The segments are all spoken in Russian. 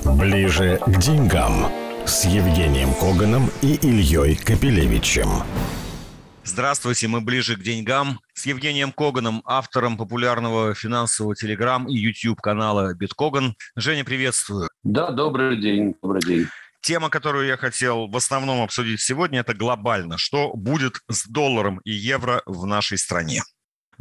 Ближе к деньгам с Евгением Коганом и Ильей Капелевичем. Здравствуйте, мы ближе к деньгам с Евгением Коганом, автором популярного финансового телеграм и YouTube канала Биткоган. Женя, приветствую. Да, добрый день, добрый день. Тема, которую я хотел в основном обсудить сегодня, это глобально. Что будет с долларом и евро в нашей стране?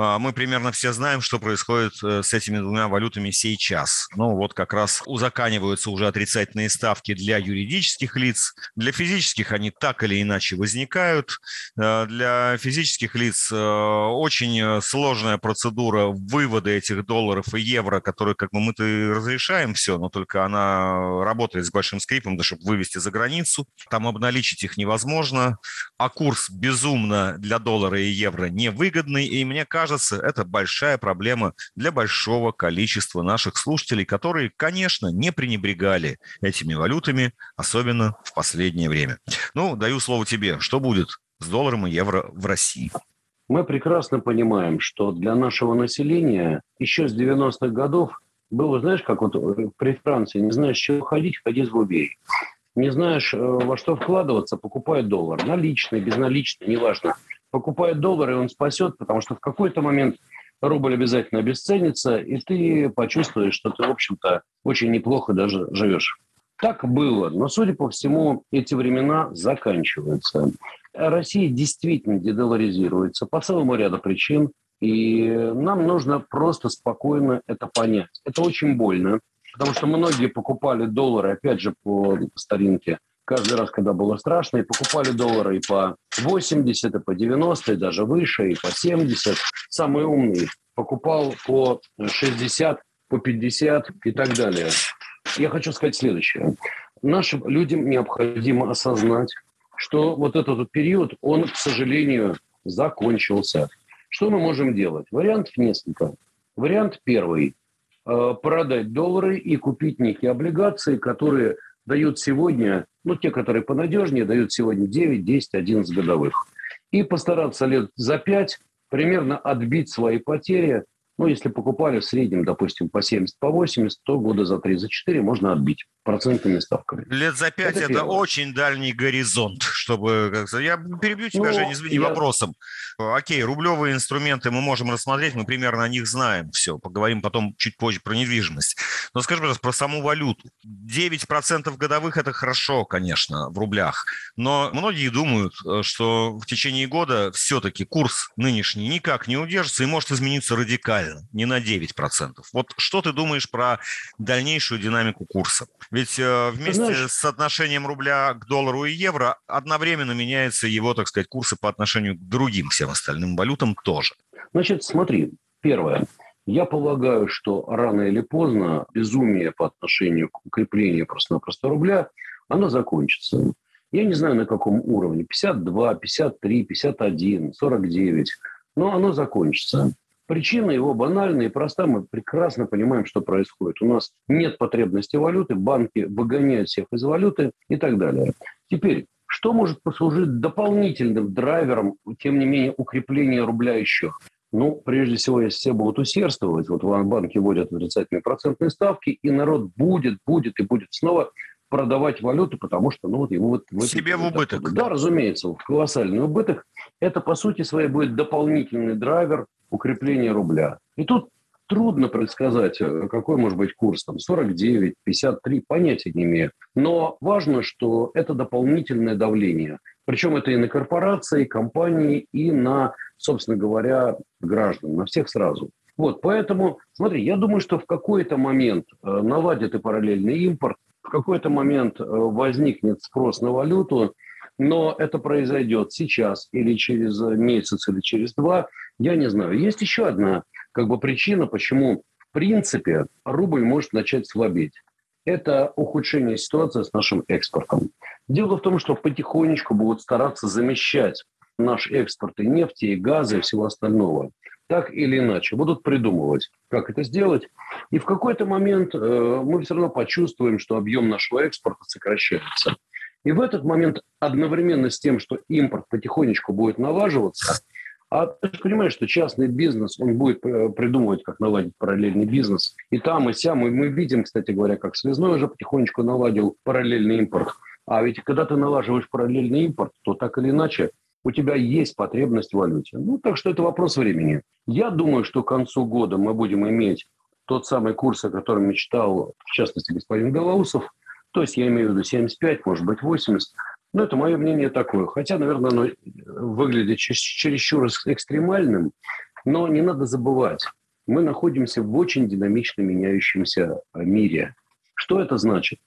А, мы примерно все знаем, что происходит э, с этими двумя валютами сейчас. Ну, вот как раз узаканиваются уже отрицательные ставки для юридических лиц. Для физических они так или иначе возникают. Э, для физических лиц э, очень сложная процедура вывода этих долларов и евро, которые как бы мы-то разрешаем все, но только она работает с большим скрипом, да, чтобы вывести за границу. Там обналичить их невозможно. А курс безумно для доллара и евро невыгодный. И мне кажется, кажется, это большая проблема для большого количества наших слушателей, которые, конечно, не пренебрегали этими валютами, особенно в последнее время. Ну, даю слово тебе. Что будет с долларом и евро в России? Мы прекрасно понимаем, что для нашего населения еще с 90-х годов было, знаешь, как вот при Франции, не знаешь, чего ходить, ходи с убей. Не знаешь, э, во что вкладываться, покупай доллар. Наличный, безналичный, неважно покупает доллар, и он спасет, потому что в какой-то момент рубль обязательно обесценится, и ты почувствуешь, что ты, в общем-то, очень неплохо даже живешь. Так было, но, судя по всему, эти времена заканчиваются. Россия действительно дедоларизируется по целому ряду причин, и нам нужно просто спокойно это понять. Это очень больно, потому что многие покупали доллары, опять же, по старинке, каждый раз, когда было страшно, и покупали доллары и по 80, и по 90, и даже выше, и по 70. Самый умный покупал по 60, по 50 и так далее. Я хочу сказать следующее. Нашим людям необходимо осознать, что вот этот период, он, к сожалению, закончился. Что мы можем делать? Вариантов несколько. Вариант первый э, – продать доллары и купить некие облигации, которые дают сегодня, ну, те, которые понадежнее, дают сегодня 9, 10, 11 годовых. И постараться лет за 5 примерно отбить свои потери ну, если покупали в среднем, допустим, по 70, по 80, то года за 3, за 4 можно отбить процентными ставками. Лет за 5 это, это очень дальний горизонт, чтобы... Как я перебью тебя, ну, Жень, извини, я... вопросом. Окей, рублевые инструменты мы можем рассмотреть, мы примерно о них знаем все. Поговорим потом чуть позже про недвижимость. Но скажи, пожалуйста, про саму валюту. 9% годовых – это хорошо, конечно, в рублях. Но многие думают, э, что в течение года все-таки курс нынешний никак не удержится и может измениться радикально не на 9%. Вот что ты думаешь про дальнейшую динамику курса? Ведь э, вместе Знаешь, с соотношением рубля к доллару и евро одновременно меняется его, так сказать, курсы по отношению к другим всем остальным валютам тоже. Значит, смотри, первое. Я полагаю, что рано или поздно безумие по отношению к укреплению просто-напросто рубля, оно закончится. Я не знаю, на каком уровне. 52, 53, 51, 49. Но оно закончится. Причина его банальная и проста. Мы прекрасно понимаем, что происходит. У нас нет потребности валюты, банки выгоняют всех из валюты и так далее. Теперь, что может послужить дополнительным драйвером, тем не менее, укрепления рубля еще? Ну, прежде всего, если все будут усердствовать, вот банки вводят отрицательные процентные ставки, и народ будет, будет и будет снова продавать валюту, потому что ну, вот ему вот... В Себе в убыток. Да, разумеется, в колоссальный убыток. Это, по сути своей, будет дополнительный драйвер укрепления рубля. И тут трудно предсказать, э, какой может быть курс, там 49, 53, понятия не имею. Но важно, что это дополнительное давление. Причем это и на корпорации, компании, и на, собственно говоря, граждан, на всех сразу. Вот, поэтому, смотри, я думаю, что в какой-то момент э, наладит и параллельный импорт, в какой-то момент э, возникнет спрос на валюту, но это произойдет сейчас или через месяц, или через два, я не знаю. Есть еще одна как бы, причина, почему в принципе рубль может начать слабеть. Это ухудшение ситуации с нашим экспортом. Дело в том, что потихонечку будут стараться замещать наш экспорт и нефти, и газа, и всего остального. Так или иначе. Будут придумывать, как это сделать. И в какой-то момент э, мы все равно почувствуем, что объем нашего экспорта сокращается. И в этот момент одновременно с тем, что импорт потихонечку будет налаживаться, А ты же понимаешь, что частный бизнес, он будет э, придумывать, как наладить параллельный бизнес. И там, и сям. И мы видим, кстати говоря, как связной уже потихонечку наладил параллельный импорт. А ведь когда ты налаживаешь параллельный импорт, то так или иначе у тебя есть потребность в валюте. Ну, так что это вопрос времени. Я думаю, что к концу года мы будем иметь тот самый курс, о котором мечтал, в частности, господин Голоусов. То есть я имею в виду 75, может быть, 80. Ну, это мое мнение такое. Хотя, наверное, оно выглядит чересчур экстремальным, но не надо забывать, мы находимся в очень динамично меняющемся э, мире. Что это значит?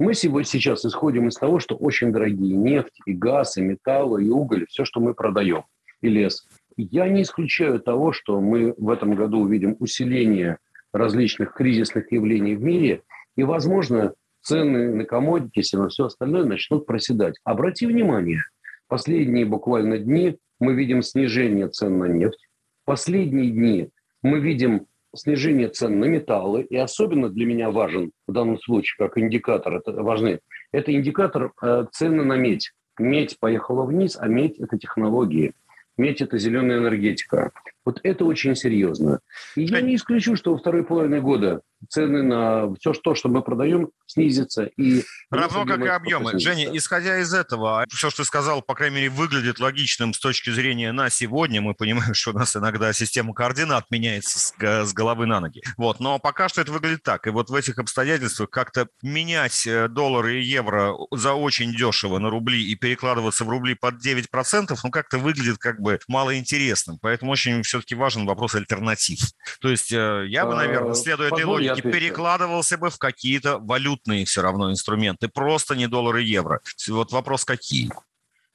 Мы сейчас исходим из того, что очень дорогие нефть, и газ, и металлы, и уголь, все, что мы продаем, и лес. Я не исключаю того, что мы в этом году увидим усиление различных кризисных явлений в мире, и, возможно, цены на комодитис и на все остальное начнут проседать. Обрати внимание, последние буквально дни мы видим снижение цен на нефть. Последние дни мы видим снижение цен на металлы. И особенно для меня важен в данном случае, как индикатор, это важны, это индикатор э, цены на медь. Медь поехала вниз, а медь – это технологии. Медь – это зеленая энергетика. Вот это очень серьезно. И я не исключу, что во второй половине года цены на все то, что мы продаем, снизятся. И Равно как и объемы. Женя, исходя из этого, все, что ты сказал, по крайней мере, выглядит логичным с точки зрения на сегодня. Мы понимаем, что у нас иногда система координат меняется с, головы на ноги. Вот. Но пока что это выглядит так. И вот в этих обстоятельствах как-то менять э, доллары и евро за очень дешево на рубли и перекладываться в рубли под 9%, ну, как-то выглядит как бы малоинтересным. Поэтому очень все-таки важен вопрос альтернатив. То есть э, я бы, наверное, следуя этой логике, перекладывался бы в какие-то валютные все равно инструменты, просто не доллары и евро. Вот вопрос какие?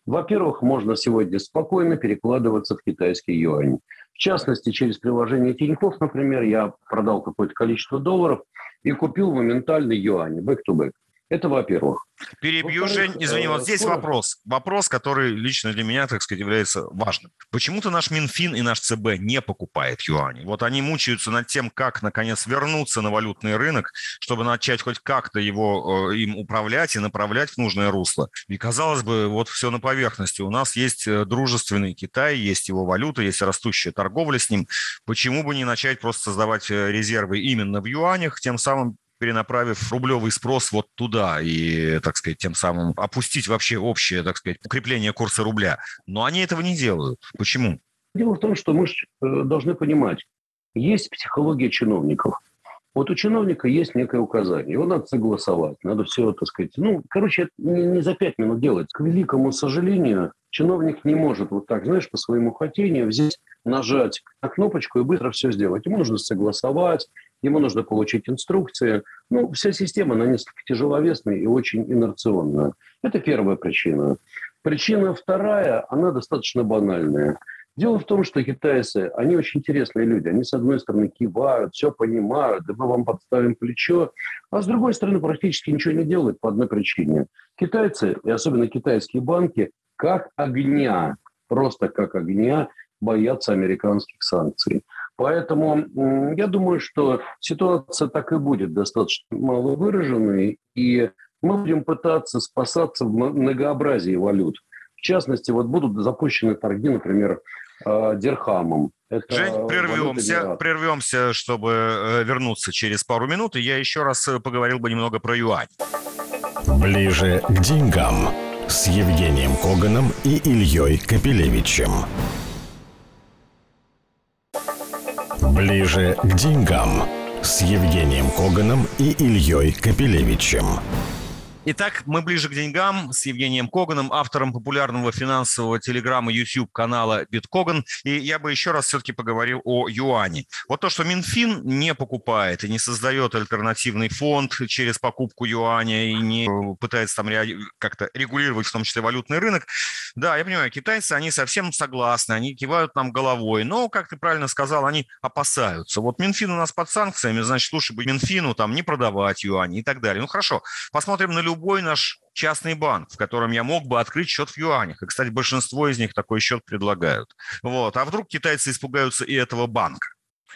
Во-первых, можно сегодня спокойно перекладываться в китайский юань. В частности, через приложение Тинькофф, например, я продал какое-то количество долларов и купил моментальный юань, back-to-back. Это во-первых. Перебью, Жень, извини, вот здесь скоро... вопрос. Вопрос, который лично для меня, так сказать, является важным. Почему-то наш Минфин и наш ЦБ не покупает юани. Вот они мучаются над тем, как, наконец, вернуться на валютный рынок, чтобы начать хоть как-то его э, им управлять и направлять в нужное русло. И, казалось бы, вот все на поверхности. У нас есть э, дружественный Китай, есть его валюта, есть растущая торговля с ним. Почему бы не начать просто создавать э, резервы именно в юанях, тем самым перенаправив рублевый спрос вот туда и, так сказать, тем самым опустить вообще общее, так сказать, укрепление курса рубля. Но они этого не делают. Почему? Дело в том, что мы э, должны понимать, есть психология чиновников. Вот у чиновника есть некое указание, его надо согласовать, надо все, так сказать, ну, короче, это не за пять минут делать. К великому сожалению, чиновник не может вот так, знаешь, по своему хотению взять, нажать на кнопочку и быстро все сделать. Ему нужно согласовать, ему нужно получить инструкции. Ну, вся система, она несколько тяжеловесная и очень инерционная. Это первая причина. Причина вторая, она достаточно банальная. Дело в том, что китайцы, они очень интересные люди. Они, с одной стороны, кивают, все понимают, да мы вам подставим плечо, а с другой стороны, практически ничего не делают по одной причине. Китайцы, и особенно китайские банки, как огня, просто как огня, боятся американских санкций. Поэтому я думаю, что ситуация так и будет достаточно мало выраженной, и мы будем пытаться спасаться в многообразии валют. В частности, вот будут запущены торги, например, э, дирхамом. Это Жень, прервемся, прервемся, чтобы э, вернуться через пару минут, и я еще раз э, поговорил бы немного про юань. Ближе к деньгам с Евгением Коганом и Ильей Капелевичем. Ближе к деньгам с Евгением Коганом и Ильей Капелевичем. Итак, мы ближе к деньгам с Евгением Коганом, автором популярного финансового телеграмма YouTube канала Биткоган. И я бы еще раз все-таки поговорил о юане. Вот то, что Минфин не покупает и не создает альтернативный фонд через покупку юаня и не пытается там как-то регулировать в том числе валютный рынок. Да, я понимаю, китайцы, они совсем согласны, они кивают нам головой. Но, как ты правильно сказал, они опасаются. Вот Минфин у нас под санкциями, значит, лучше бы Минфину там не продавать юани и так далее. Ну хорошо, посмотрим на любой наш частный банк, в котором я мог бы открыть счет в юанях. И, кстати, большинство из них такой счет предлагают. Вот. А вдруг китайцы испугаются и этого банка?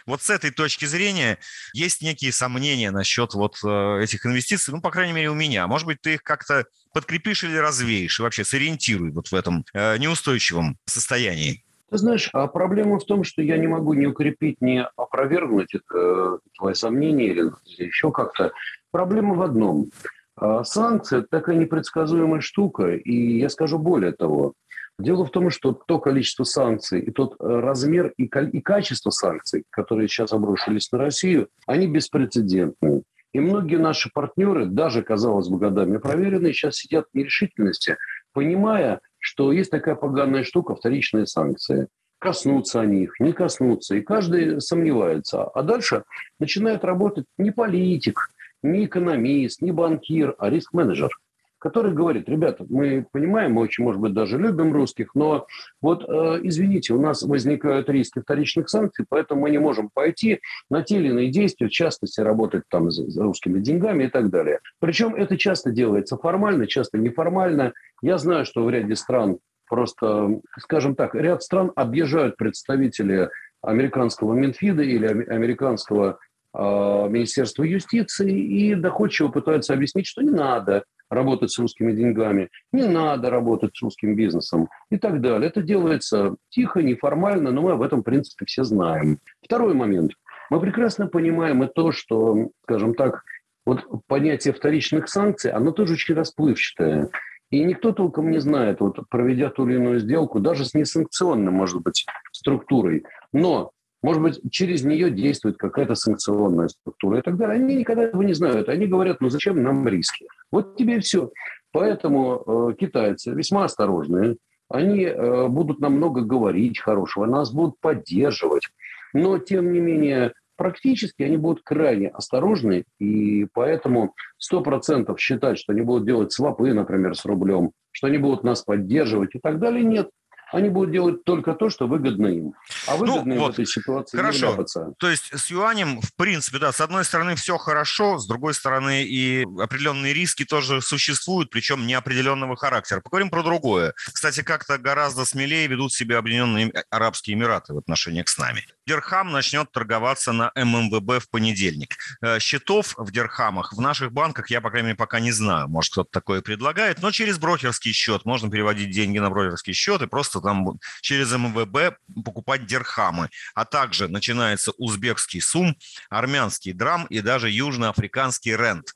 Вот с этой точки зрения есть некие сомнения насчет вот э, этих инвестиций, ну, по крайней мере, у меня. Может быть, ты их как-то подкрепишь или развеешь, и вообще сориентируй вот в этом э, неустойчивом состоянии. Ты знаешь, а проблема в том, что я не могу ни укрепить, ни опровергнуть это, твои сомнения или еще как-то. Проблема в одном. А санкции – это такая непредсказуемая штука, и я скажу более того. Дело в том, что то количество санкций и тот э, размер и, и качество санкций, которые сейчас обрушились на Россию, они беспрецедентные. И многие наши партнеры, даже, казалось бы, годами проверенные, сейчас сидят в нерешительности, понимая, что есть такая поганая штука – вторичные санкции. Коснутся они их, не коснутся. И каждый сомневается. А дальше начинает работать не политик, не экономист, не банкир, а риск-менеджер – который говорит, ребята, мы понимаем, мы очень, может быть, даже любим русских, но вот, э, извините, у нас возникают риски вторичных санкций, поэтому мы не можем пойти на те или иные действия, в частности, работать там с, русскими деньгами и так далее. Причем это часто делается формально, часто неформально. Я знаю, что в ряде стран просто, скажем так, ряд стран объезжают представители американского Минфида или американского Министерства юстиции и доходчиво пытаются объяснить, что не надо работать с русскими деньгами, не надо работать с русским бизнесом и так далее. Это делается тихо, неформально, но мы об этом, в принципе, все знаем. Второй момент. Мы прекрасно понимаем и то, что, скажем так, вот понятие вторичных санкций, оно тоже очень расплывчатое. И никто толком не знает, вот проведя ту или иную сделку, даже с несанкционной, может быть, структурой. Но может быть, через нее действует какая-то санкционная структура и так далее. Они никогда этого не знают. Они говорят, ну зачем нам риски? Вот тебе и все. Поэтому э, китайцы весьма осторожные. Они э, будут намного говорить хорошего, нас будут поддерживать. Но, тем не менее, практически они будут крайне осторожны, и поэтому 100% считать, что они будут делать свопы, например, с рублем, что они будут нас поддерживать и так далее, нет они будут делать только то, что выгодно им. А ну, выгодно ну, им вот, в этой ситуации хорошо. не То есть с юанем, в принципе, да, с одной стороны все хорошо, с другой стороны и определенные риски тоже существуют, причем неопределенного характера. Поговорим про другое. Кстати, как-то гораздо смелее ведут себя Объединенные Арабские Эмираты в отношении к с нами. Дирхам начнет торговаться на ММВБ в понедельник. Э, счетов в дирхамах в наших банках я, по крайней мере, пока не знаю. Может, кто-то такое предлагает. Но через брокерский счет можно переводить деньги на брокерский счет и просто там через МВБ покупать дирхамы. А также начинается узбекский сум, армянский драм и даже южноафриканский рент.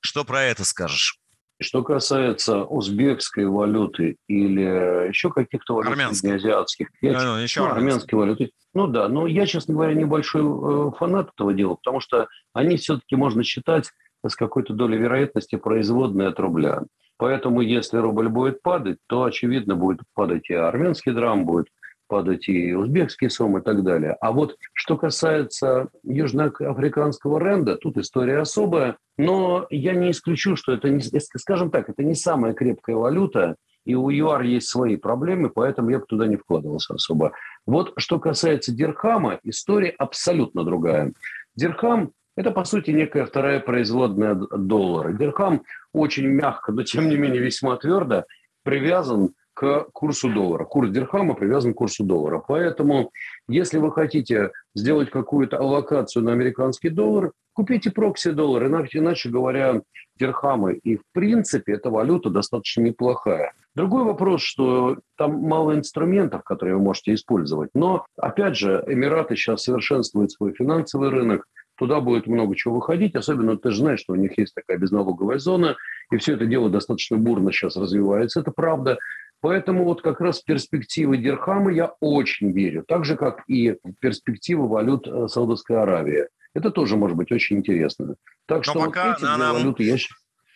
Что про это скажешь? Что касается узбекской валюты или еще каких-то валют азиатских, я, ну, еще ну, армянской валюты, ну да, но я, честно говоря, небольшой э, фанат этого дела, потому что они все-таки можно считать с какой-то долей вероятности производные от рубля. Поэтому, если рубль будет падать, то, очевидно, будет падать и армянский драм, будет падать и узбекский сом и так далее. А вот что касается южноафриканского рэнда, тут история особая, но я не исключу, что это, не, скажем так, это не самая крепкая валюта, и у ЮАР есть свои проблемы, поэтому я бы туда не вкладывался особо. Вот что касается Дирхама, история абсолютно другая. Дирхам – это, по сути, некая вторая производная доллара. Дирхам очень мягко, но тем не менее весьма твердо привязан к курсу доллара. Курс дирхама привязан к курсу доллара. Поэтому, если вы хотите сделать какую-то аллокацию на американский доллар, купите прокси-доллар, иначе, иначе говоря, дирхамы. И, в принципе, эта валюта достаточно неплохая. Другой вопрос, что там мало инструментов, которые вы можете использовать. Но, опять же, Эмираты сейчас совершенствуют свой финансовый рынок, туда будет много чего выходить, особенно ты же знаешь, что у них есть такая безналоговая зона, и все это дело достаточно бурно сейчас развивается, это правда. Поэтому вот как раз в перспективы Дирхама я очень верю, так же, как и в перспективы валют э, Саудовской Аравии. Это тоже может быть очень интересно. Так Но что пока вот эти нам... валюты я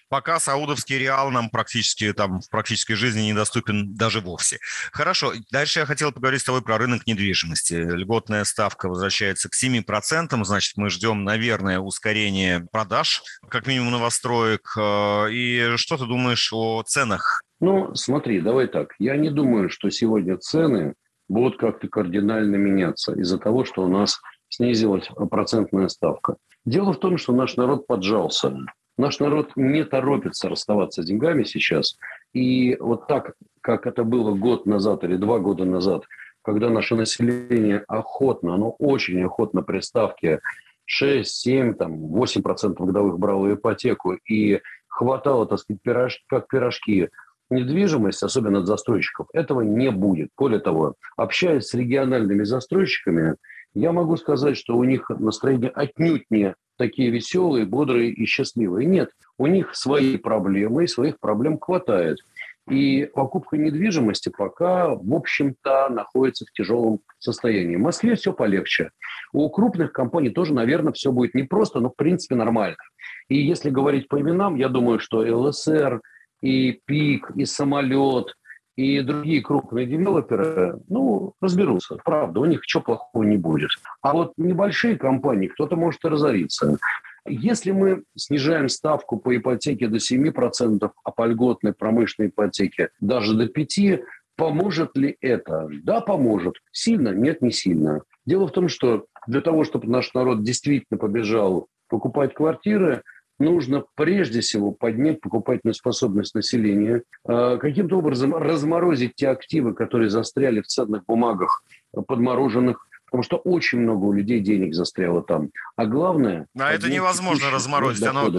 пока саудовский реал нам практически там в практической жизни недоступен даже вовсе. Хорошо, дальше я хотел поговорить с тобой про рынок недвижимости. Льготная ставка возвращается к 7%, значит, мы ждем, наверное, ускорения продаж, как минимум новостроек. Э, и что ты думаешь о ценах? Ну, смотри, давай так. Я не думаю, что сегодня цены будут как-то кардинально меняться из-за того, что у нас снизилась процентная ставка. Дело в том, что наш народ поджался. Наш народ не торопится расставаться с деньгами сейчас. И вот так, как это было год назад или два года назад, когда наше население охотно, оно очень охотно при ставке 6, 7, там, 8% годовых брало ипотеку и хватало, так сказать, пирож, как пирожки недвижимость, особенно от застройщиков, этого не будет. Более того, общаясь с региональными застройщиками, я могу сказать, что у них настроение отнюдь не такие веселые, бодрые и счастливые. Нет, у них свои проблемы, и своих проблем хватает. И покупка недвижимости пока, в общем-то, находится в тяжелом состоянии. В Москве все полегче. У крупных компаний тоже, наверное, все будет непросто, но в принципе нормально. И если говорить по именам, я думаю, что ЛСР, и ПИК, и Самолет, и другие крупные девелоперы, ну, разберутся. Правда, у них ничего плохого не будет. А вот небольшие компании, кто-то может и разориться. Если мы снижаем ставку по ипотеке до 7%, а по льготной промышленной ипотеке даже до 5%, поможет ли это? Да, поможет. Сильно? Нет, не сильно. Дело в том, что для того, чтобы наш народ действительно побежал покупать квартиры, нужно прежде всего поднять покупательную способность населения, а, каким-то образом разморозить те активы, которые застряли в ценных бумагах, подмороженных Потому что очень много у людей денег застряло там. А главное... А это невозможно разморозить. Оно,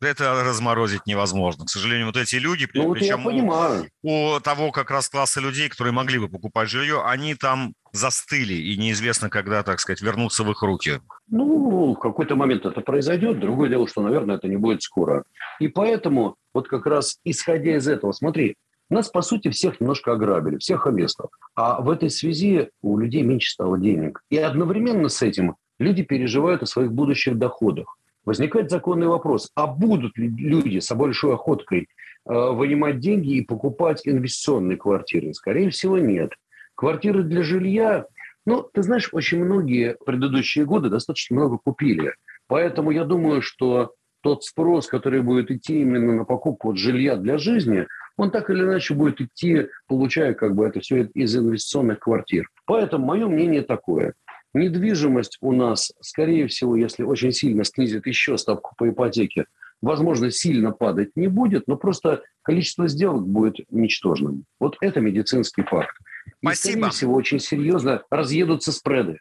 это разморозить невозможно. К сожалению, вот эти люди, ну, вот причем я понимаю. У, у того как раз класса людей, которые могли бы покупать жилье, они там застыли, и неизвестно, когда, так сказать, вернуться в их руки. Ну, в какой-то момент это произойдет. Другое дело, что, наверное, это не будет скоро. И поэтому, вот как раз исходя из этого, смотри, нас, по сути, всех немножко ограбили, всех инвесторов. А в этой связи у людей меньше стало денег. И одновременно с этим люди переживают о своих будущих доходах. Возникает законный вопрос, а будут ли люди с большой охоткой э, вынимать деньги и покупать инвестиционные квартиры? Скорее всего, нет. Квартиры для жилья, ну, ты знаешь, очень многие предыдущие годы достаточно много купили. Поэтому я думаю, что тот спрос, который будет идти именно на покупку вот жилья для жизни – он так или иначе будет идти, получая как бы это все из инвестиционных квартир. Поэтому мое мнение такое. Недвижимость у нас, скорее всего, если очень сильно снизит еще ставку по ипотеке, возможно, сильно падать не будет, но просто количество сделок будет ничтожным. Вот это медицинский факт. И, Спасибо. скорее всего, очень серьезно разъедутся спреды.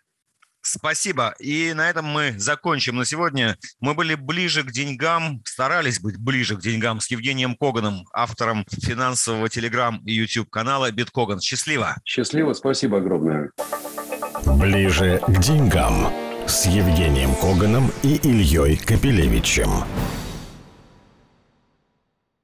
Спасибо. И на этом мы закончим на сегодня. Мы были ближе к деньгам, старались быть ближе к деньгам с Евгением Коганом, автором финансового телеграм и YouTube канала Биткоган. Счастливо. Счастливо. Спасибо огромное. Ближе к деньгам с Евгением Коганом и Ильей Капелевичем.